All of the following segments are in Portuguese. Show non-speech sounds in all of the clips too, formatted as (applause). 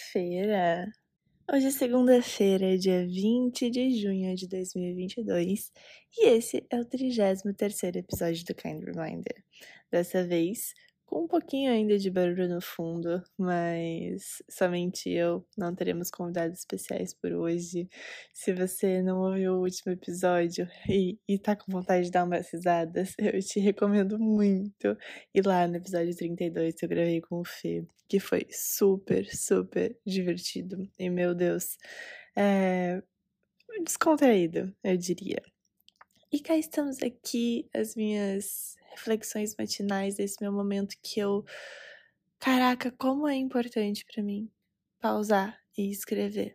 Segunda-feira. Hoje é segunda-feira, dia 20 de junho de 2022, e esse é o 33 episódio do Kind Reminder. Dessa vez, com um pouquinho ainda de barulho no fundo, mas somente eu, não teremos convidados especiais por hoje. Se você não ouviu o último episódio e, e tá com vontade de dar umas risadas, (laughs) eu te recomendo muito ir lá no episódio 32 que eu gravei com o Fê, que foi super, super divertido. E meu Deus, é descontraído, eu diria. E cá estamos aqui, as minhas reflexões matinais desse meu momento que eu. Caraca, como é importante para mim pausar e escrever.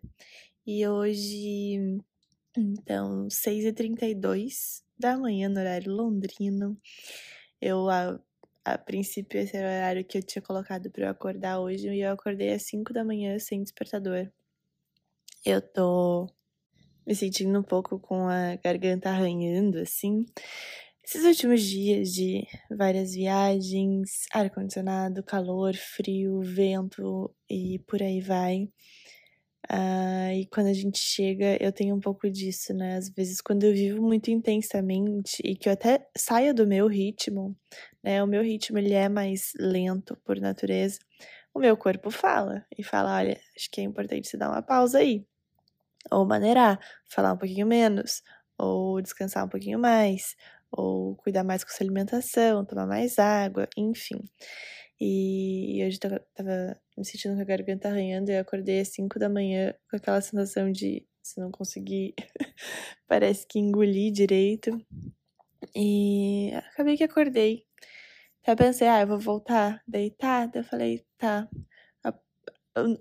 E hoje, então, 6h32 da manhã, no horário londrino, eu. A, a princípio, esse era o horário que eu tinha colocado para eu acordar hoje, e eu acordei às 5 da manhã sem despertador. Eu tô me sentindo um pouco com a garganta arranhando, assim, esses últimos dias de várias viagens, ar-condicionado, calor, frio, vento e por aí vai. Uh, e quando a gente chega, eu tenho um pouco disso, né? Às vezes, quando eu vivo muito intensamente e que eu até saio do meu ritmo, né? O meu ritmo ele é mais lento por natureza. O meu corpo fala e fala: olha, acho que é importante você dar uma pausa aí, ou maneirar, falar um pouquinho menos, ou descansar um pouquinho mais, ou cuidar mais com sua alimentação, tomar mais água, enfim. E hoje eu tava me sentindo com a garganta arranhando e eu acordei às 5 da manhã com aquela sensação de se não conseguir, (laughs) parece que engoli direito. E acabei que acordei. Até pensei, ah, eu vou voltar deitada. Eu falei, tá. A,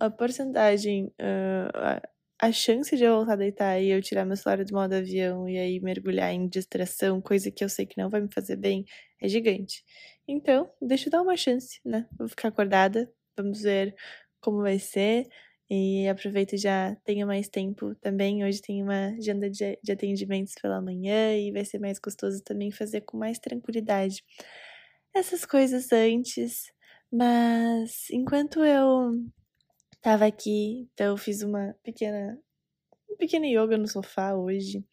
a, porcentagem, uh, a chance de eu voltar a deitar e eu tirar meu celular do modo avião e aí mergulhar em distração, coisa que eu sei que não vai me fazer bem, é gigante. Então, deixa eu dar uma chance, né? Vou ficar acordada, vamos ver como vai ser. E aproveito já tenho mais tempo também. Hoje tem uma agenda de, de atendimentos pela manhã e vai ser mais gostoso também fazer com mais tranquilidade essas coisas antes. Mas enquanto eu Tava aqui, então eu fiz uma pequena, um pequeno yoga no sofá hoje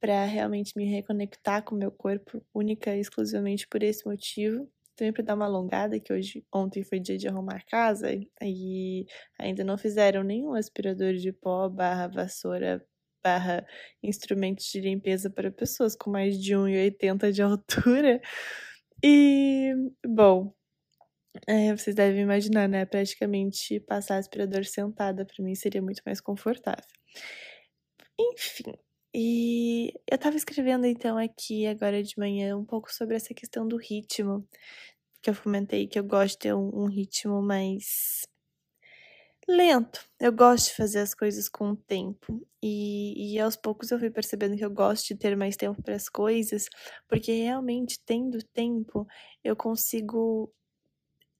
para realmente me reconectar com o meu corpo, única e exclusivamente por esse motivo. Também para dar uma alongada, que hoje, ontem foi dia de arrumar casa e ainda não fizeram nenhum aspirador de pó barra vassoura barra instrumentos de limpeza para pessoas com mais de 1,80 de altura. E, bom, é, vocês devem imaginar, né? Praticamente passar aspirador sentada para mim seria muito mais confortável. Enfim, e eu tava escrevendo então aqui agora de manhã um pouco sobre essa questão do ritmo, que eu comentei que eu gosto de ter um, um ritmo mais lento. Eu gosto de fazer as coisas com o tempo. E, e aos poucos eu fui percebendo que eu gosto de ter mais tempo para as coisas, porque realmente, tendo tempo, eu consigo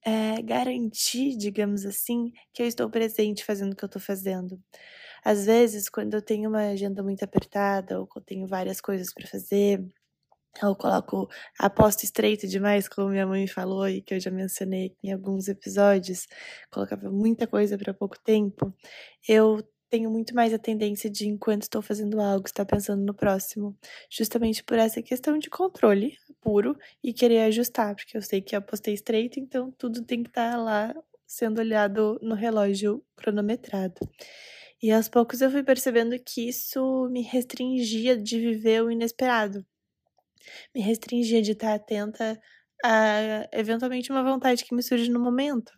é, garantir, digamos assim, que eu estou presente fazendo o que eu estou fazendo. Às vezes, quando eu tenho uma agenda muito apertada, ou eu tenho várias coisas para fazer, ou coloco a posta estreita demais, como minha mãe falou e que eu já mencionei em alguns episódios, colocava muita coisa para pouco tempo, eu tenho muito mais a tendência de, enquanto estou fazendo algo, estar pensando no próximo, justamente por essa questão de controle puro e querer ajustar, porque eu sei que eu postei estreito, então tudo tem que estar lá sendo olhado no relógio cronometrado. E aos poucos eu fui percebendo que isso me restringia de viver o inesperado. Me restringia de estar atenta a eventualmente uma vontade que me surge no momento.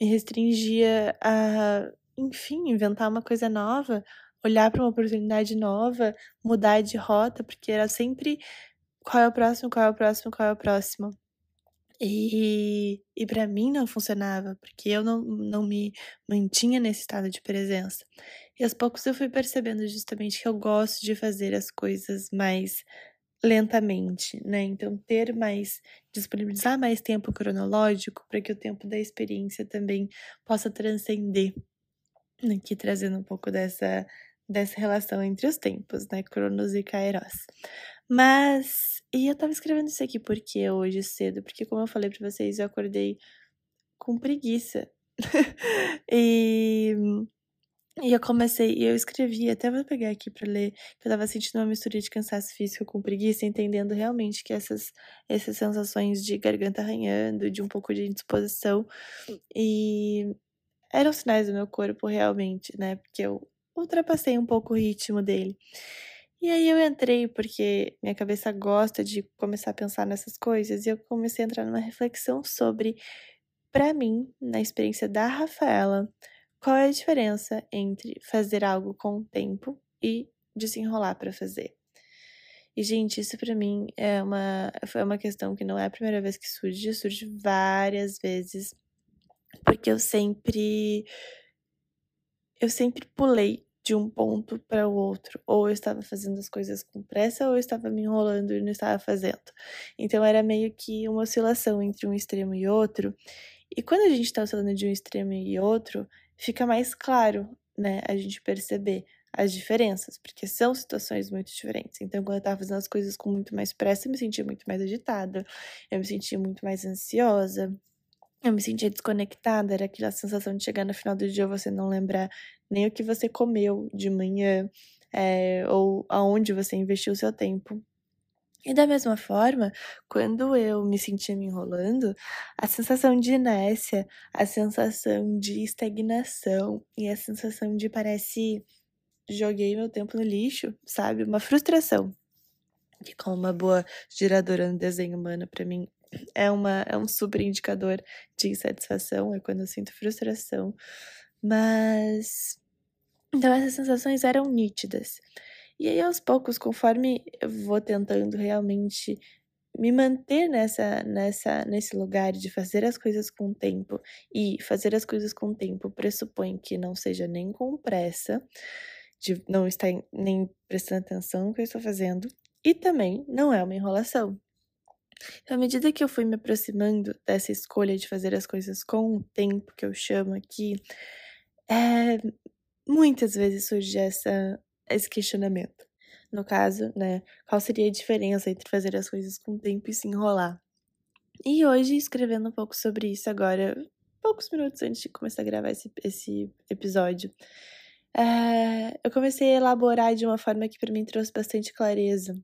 Me restringia a enfim, inventar uma coisa nova, olhar para uma oportunidade nova, mudar de rota, porque era sempre qual é o próximo, qual é o próximo, qual é o próximo. E, e para mim não funcionava, porque eu não, não me mantinha nesse estado de presença. E aos poucos eu fui percebendo justamente que eu gosto de fazer as coisas mais lentamente, né? Então, ter mais, disponibilizar mais tempo cronológico para que o tempo da experiência também possa transcender aqui trazendo um pouco dessa, dessa relação entre os tempos, né? Cronos e Kairos. Mas, e eu tava escrevendo isso aqui porque hoje cedo, porque como eu falei para vocês, eu acordei com preguiça (laughs) e e eu comecei, e eu escrevi, até vou pegar aqui para ler, que eu tava sentindo uma mistura de cansaço físico com preguiça, entendendo realmente que essas, essas sensações de garganta arranhando, de um pouco de indisposição, e eram sinais do meu corpo realmente, né? Porque eu ultrapassei um pouco o ritmo dele. E aí eu entrei, porque minha cabeça gosta de começar a pensar nessas coisas, e eu comecei a entrar numa reflexão sobre, para mim, na experiência da Rafaela, qual é a diferença entre fazer algo com o tempo e desenrolar para fazer? E, gente, isso para mim é uma, foi uma questão que não é a primeira vez que surge, surge várias vezes, porque eu sempre. Eu sempre pulei de um ponto para o outro. Ou eu estava fazendo as coisas com pressa, ou eu estava me enrolando e não estava fazendo. Então era meio que uma oscilação entre um extremo e outro. E quando a gente está oscilando de um extremo e outro, fica mais claro, né, a gente perceber as diferenças, porque são situações muito diferentes. Então, quando eu tava fazendo as coisas com muito mais pressa, eu me sentia muito mais agitada, eu me sentia muito mais ansiosa, eu me sentia desconectada, era aquela sensação de chegar no final do dia você não lembrar nem o que você comeu de manhã, é, ou aonde você investiu o seu tempo. E da mesma forma, quando eu me sentia me enrolando, a sensação de inércia, a sensação de estagnação e a sensação de parece joguei meu tempo no lixo, sabe? Uma frustração. Que como uma boa geradora no desenho humano para mim (coughs) é uma é um super indicador de insatisfação, é quando eu sinto frustração. Mas então essas sensações eram nítidas. E aí, aos poucos, conforme eu vou tentando realmente me manter nessa, nessa, nesse lugar de fazer as coisas com tempo, e fazer as coisas com tempo pressupõe que não seja nem com pressa, de não estar nem prestando atenção no que eu estou fazendo, e também não é uma enrolação. Então, à medida que eu fui me aproximando dessa escolha de fazer as coisas com o tempo que eu chamo aqui, é, muitas vezes surge essa esse questionamento. No caso, né, qual seria a diferença entre fazer as coisas com tempo e se enrolar? E hoje, escrevendo um pouco sobre isso agora, poucos minutos antes de começar a gravar esse, esse episódio, é, eu comecei a elaborar de uma forma que para mim trouxe bastante clareza.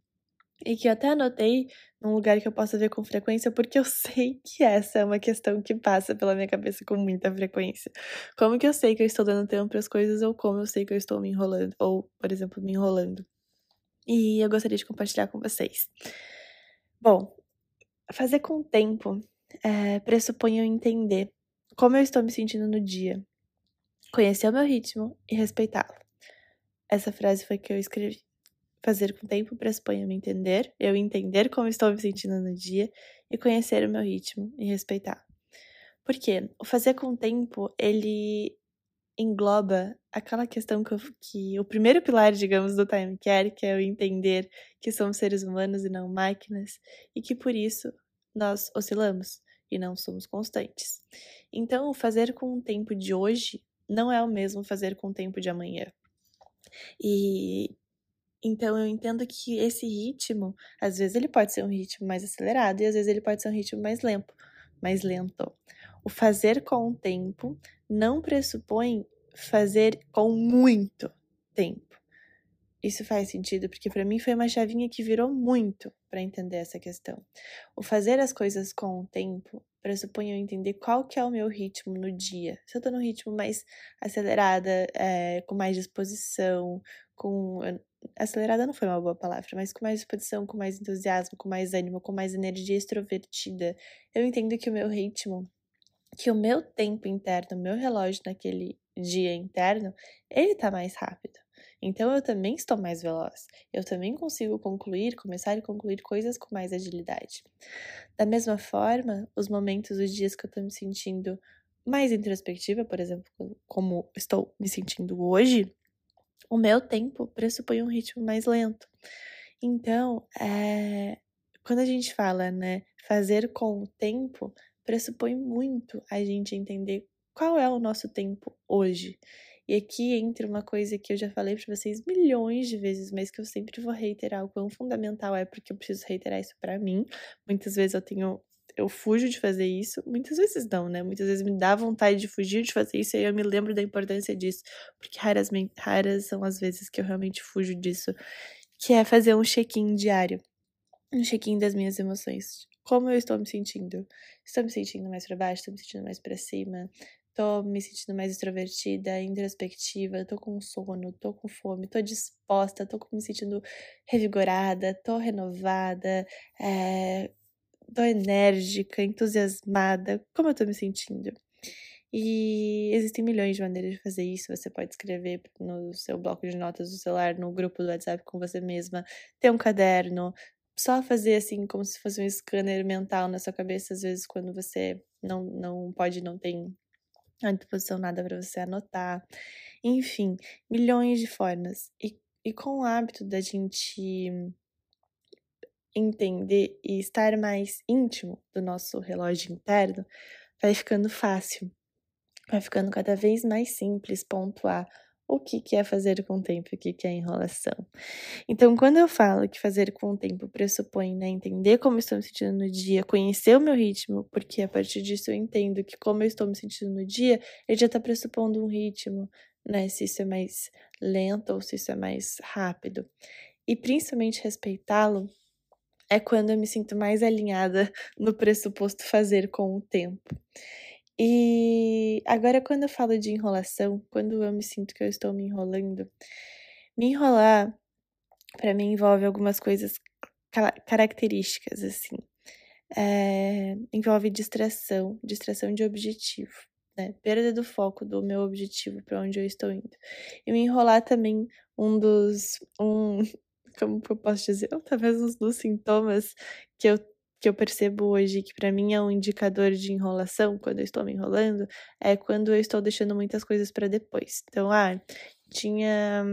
E que eu até anotei num lugar que eu possa ver com frequência, porque eu (laughs) sei que essa é uma questão que passa pela minha cabeça com muita frequência. Como que eu sei que eu estou dando tempo para as coisas ou como eu sei que eu estou me enrolando, ou, por exemplo, me enrolando. E eu gostaria de compartilhar com vocês. Bom, fazer com tempo é, pressupõe eu entender como eu estou me sentindo no dia, conhecer o meu ritmo e respeitá-lo. Essa frase foi que eu escrevi. Fazer com tempo pressupõe eu me entender, eu entender como estou me sentindo no dia e conhecer o meu ritmo e respeitar. Porque o fazer com tempo, ele engloba aquela questão que, eu, que o primeiro pilar, digamos, do time care, que é o entender que somos seres humanos e não máquinas, e que por isso nós oscilamos e não somos constantes. Então, o fazer com o tempo de hoje não é o mesmo fazer com o tempo de amanhã. E então eu entendo que esse ritmo, às vezes ele pode ser um ritmo mais acelerado e às vezes ele pode ser um ritmo mais lento, mais lento. O fazer com o tempo não pressupõe fazer com muito tempo. Isso faz sentido porque para mim foi uma chavinha que virou muito para entender essa questão. O fazer as coisas com o tempo pressupõe eu entender qual que é o meu ritmo no dia. Se eu tô no ritmo mais acelerada, é, com mais disposição, com acelerada não foi uma boa palavra, mas com mais disposição, com mais entusiasmo, com mais ânimo, com mais energia extrovertida, eu entendo que o meu ritmo, que o meu tempo interno, o meu relógio naquele dia interno, ele tá mais rápido. Então eu também estou mais veloz. Eu também consigo concluir, começar e concluir coisas com mais agilidade. Da mesma forma, os momentos, os dias que eu tô me sentindo mais introspectiva, por exemplo, como estou me sentindo hoje, o meu tempo pressupõe um ritmo mais lento. Então, é, quando a gente fala, né, fazer com o tempo, pressupõe muito a gente entender qual é o nosso tempo hoje. E aqui entra uma coisa que eu já falei para vocês milhões de vezes, mas que eu sempre vou reiterar o quão fundamental é, porque eu preciso reiterar isso para mim. Muitas vezes eu tenho eu fujo de fazer isso. Muitas vezes não, né? Muitas vezes me dá vontade de fugir de fazer isso e aí eu me lembro da importância disso. Porque raras, raras são as vezes que eu realmente fujo disso. Que é fazer um check-in diário. Um check-in das minhas emoções. Como eu estou me sentindo? Estou me sentindo mais para baixo? Estou me sentindo mais para cima? tô me sentindo mais extrovertida, introspectiva, tô com sono, tô com fome, tô disposta, tô me sentindo revigorada, tô renovada, é, tô enérgica, entusiasmada, como eu tô me sentindo? E existem milhões de maneiras de fazer isso. Você pode escrever no seu bloco de notas do celular, no grupo do WhatsApp com você mesma, ter um caderno, só fazer assim como se fosse um scanner mental na sua cabeça, às vezes quando você não, não pode, não tem à disposição nada para você anotar. Enfim, milhões de formas. E, e com o hábito da gente entender e estar mais íntimo do nosso relógio interno, vai ficando fácil. Vai ficando cada vez mais simples pontuar o que, que é fazer com o tempo e o que, que é enrolação. Então, quando eu falo que fazer com o tempo pressupõe né, entender como estou me sentindo no dia, conhecer o meu ritmo, porque a partir disso eu entendo que como eu estou me sentindo no dia, ele já está pressupondo um ritmo, né? Se isso é mais lento ou se isso é mais rápido. E principalmente respeitá-lo é quando eu me sinto mais alinhada no pressuposto fazer com o tempo. E agora, quando eu falo de enrolação, quando eu me sinto que eu estou me enrolando, me enrolar, para mim, envolve algumas coisas características, assim. É, envolve distração, distração de objetivo, né? Perda do foco do meu objetivo para onde eu estou indo. E me enrolar também, um dos. Um, como eu posso dizer? Talvez um dos sintomas que eu que eu percebo hoje que para mim é um indicador de enrolação quando eu estou me enrolando é quando eu estou deixando muitas coisas para depois. Então, ah, tinha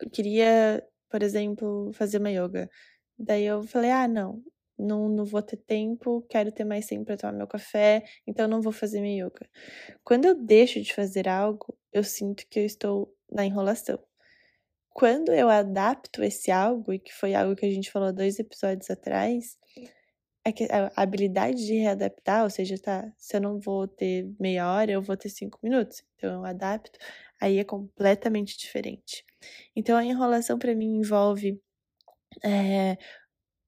eu queria, por exemplo, fazer uma yoga. Daí eu falei: "Ah, não, não, não vou ter tempo, quero ter mais tempo para tomar meu café, então não vou fazer minha yoga". Quando eu deixo de fazer algo, eu sinto que eu estou na enrolação quando eu adapto esse algo, e que foi algo que a gente falou dois episódios atrás, é a habilidade de readaptar, ou seja, tá, se eu não vou ter meia hora, eu vou ter cinco minutos. Então eu adapto, aí é completamente diferente. Então a enrolação para mim envolve é,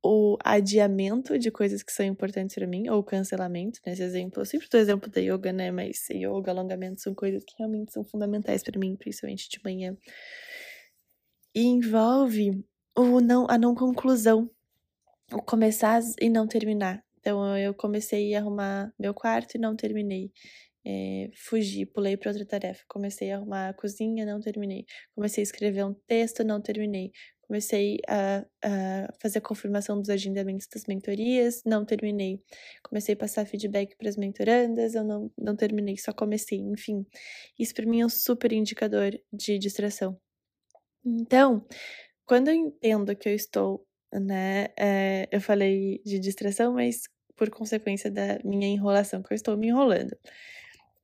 o adiamento de coisas que são importantes para mim, ou cancelamento, nesse exemplo. Eu sempre dou exemplo da yoga, né? Mas yoga, alongamento são coisas que realmente são fundamentais para mim, principalmente de manhã e envolve o não, a não conclusão, o começar e não terminar. Então eu comecei a arrumar meu quarto e não terminei. É, fugi, pulei para outra tarefa. Comecei a arrumar a cozinha, não terminei. Comecei a escrever um texto, não terminei. Comecei a, a fazer a confirmação dos agendamentos das mentorias, não terminei. Comecei a passar feedback para as mentorandas, eu não, não terminei, só comecei. Enfim, isso para mim é um super indicador de distração. Então, quando eu entendo que eu estou, né, é, eu falei de distração, mas por consequência da minha enrolação, que eu estou me enrolando.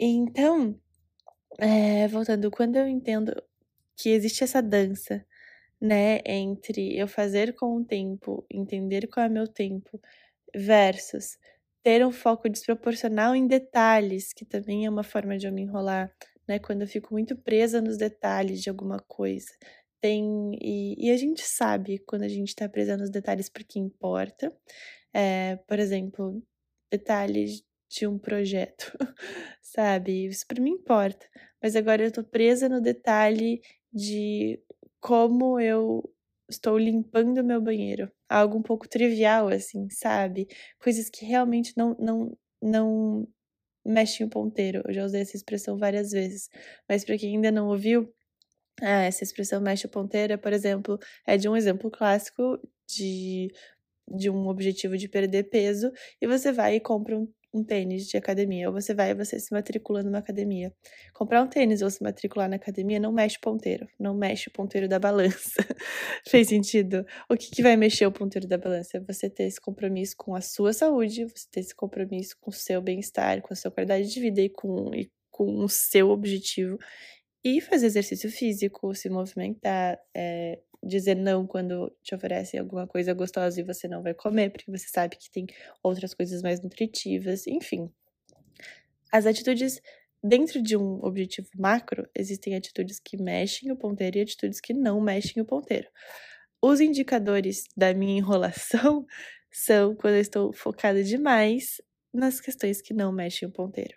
Então, é, voltando, quando eu entendo que existe essa dança, né, entre eu fazer com o tempo, entender qual é meu tempo, versus ter um foco desproporcional em detalhes, que também é uma forma de eu me enrolar, né, quando eu fico muito presa nos detalhes de alguma coisa, tem. E, e a gente sabe quando a gente tá presa nos detalhes porque importa. É, por exemplo, detalhes de um projeto, (laughs) sabe? Isso para mim importa. Mas agora eu tô presa no detalhe de como eu estou limpando meu banheiro. Algo um pouco trivial, assim, sabe? Coisas que realmente não, não, não mexem o ponteiro. Eu já usei essa expressão várias vezes. Mas para quem ainda não ouviu, ah, essa expressão mexe ponteira, por exemplo, é de um exemplo clássico de, de um objetivo de perder peso, e você vai e compra um, um tênis de academia, ou você vai e você se matricula numa academia. Comprar um tênis ou se matricular na academia não mexe ponteiro, não mexe o ponteiro da balança. (laughs) Fez sentido? O que, que vai mexer o ponteiro da balança? É você ter esse compromisso com a sua saúde, você ter esse compromisso com o seu bem-estar, com a sua qualidade de vida e com, e com o seu objetivo e fazer exercício físico, se movimentar, é, dizer não quando te oferecem alguma coisa gostosa e você não vai comer, porque você sabe que tem outras coisas mais nutritivas, enfim. As atitudes dentro de um objetivo macro, existem atitudes que mexem o ponteiro e atitudes que não mexem o ponteiro. Os indicadores da minha enrolação (laughs) são quando eu estou focada demais nas questões que não mexem o ponteiro.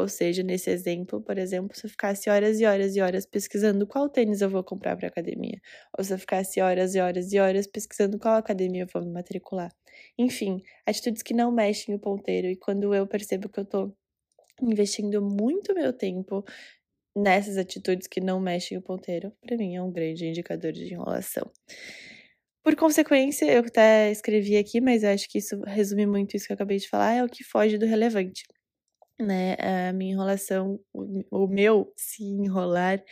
Ou seja, nesse exemplo, por exemplo, se eu ficasse horas e horas e horas pesquisando qual tênis eu vou comprar para academia, ou se eu ficasse horas e horas e horas pesquisando qual academia eu vou me matricular. Enfim, atitudes que não mexem o ponteiro e quando eu percebo que eu tô investindo muito meu tempo nessas atitudes que não mexem o ponteiro, para mim é um grande indicador de enrolação. Por consequência, eu até escrevi aqui, mas acho que isso resume muito isso que eu acabei de falar, é o que foge do relevante né? A minha enrolação, o, meu se enrolar,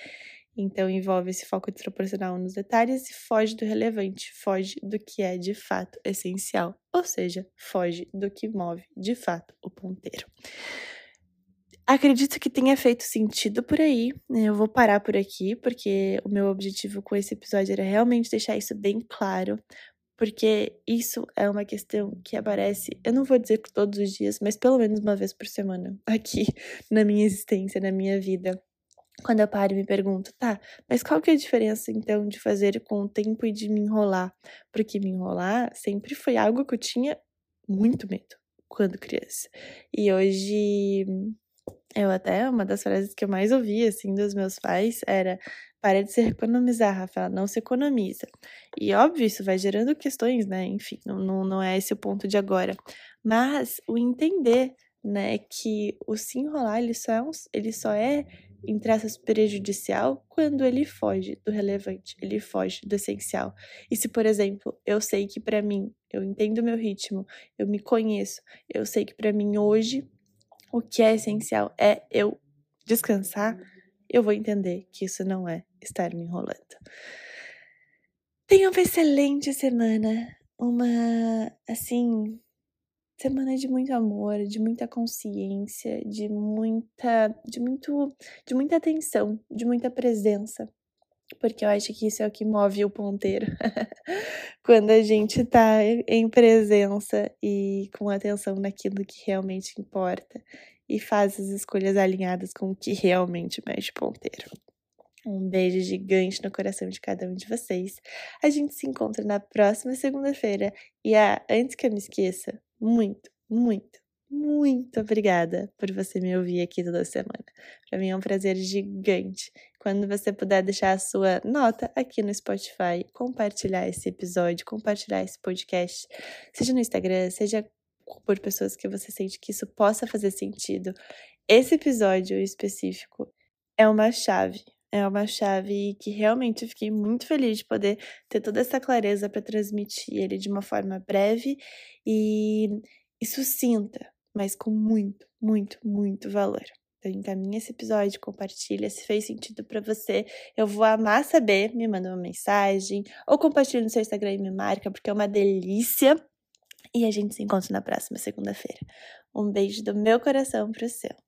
então envolve esse foco desproporcional nos detalhes e foge do relevante, foge do que é de fato essencial, ou seja, foge do que move de fato o ponteiro. Acredito que tenha feito sentido por aí. Né? Eu vou parar por aqui, porque o meu objetivo com esse episódio era realmente deixar isso bem claro, porque isso é uma questão que aparece, eu não vou dizer que todos os dias, mas pelo menos uma vez por semana (laughs) aqui na minha existência, na minha vida. Quando eu paro e me pergunto, tá, mas qual que é a diferença então de fazer com o tempo e de me enrolar? Porque me enrolar sempre foi algo que eu tinha muito medo quando criança. E hoje eu até, uma das frases que eu mais ouvi, assim, dos meus pais era para de se economizar, Rafaela, não se economiza. E óbvio, isso vai gerando questões, né? Enfim, não, não, é esse o ponto de agora. Mas o entender, né, que o se enrolar, ele só é, um, ele só é entre prejudicial quando ele foge do relevante, ele foge do essencial. E se, por exemplo, eu sei que para mim, eu entendo meu ritmo, eu me conheço, eu sei que para mim hoje o que é essencial é eu descansar, eu vou entender que isso não é estar me enrolando. Tenha uma excelente semana, uma assim, semana de muito amor, de muita consciência, de muita, de muito, de muita atenção, de muita presença. Porque eu acho que isso é o que move o ponteiro. (laughs) Quando a gente tá em presença e com atenção naquilo que realmente importa e faz as escolhas alinhadas com o que realmente mexe o ponteiro. Um beijo gigante no coração de cada um de vocês. A gente se encontra na próxima segunda-feira. E ah, antes que eu me esqueça, muito, muito, muito obrigada por você me ouvir aqui toda semana. Para mim é um prazer gigante. Quando você puder deixar a sua nota aqui no Spotify, compartilhar esse episódio, compartilhar esse podcast, seja no Instagram, seja por pessoas que você sente que isso possa fazer sentido. Esse episódio específico é uma chave é uma chave que realmente eu fiquei muito feliz de poder ter toda essa clareza para transmitir ele de uma forma breve e, e sucinta, mas com muito, muito, muito valor. Então encaminha esse episódio, compartilha, se fez sentido para você. Eu vou amar saber, me manda uma mensagem ou compartilha no seu Instagram e me marca, porque é uma delícia. E a gente se encontra na próxima segunda-feira. Um beijo do meu coração pro seu.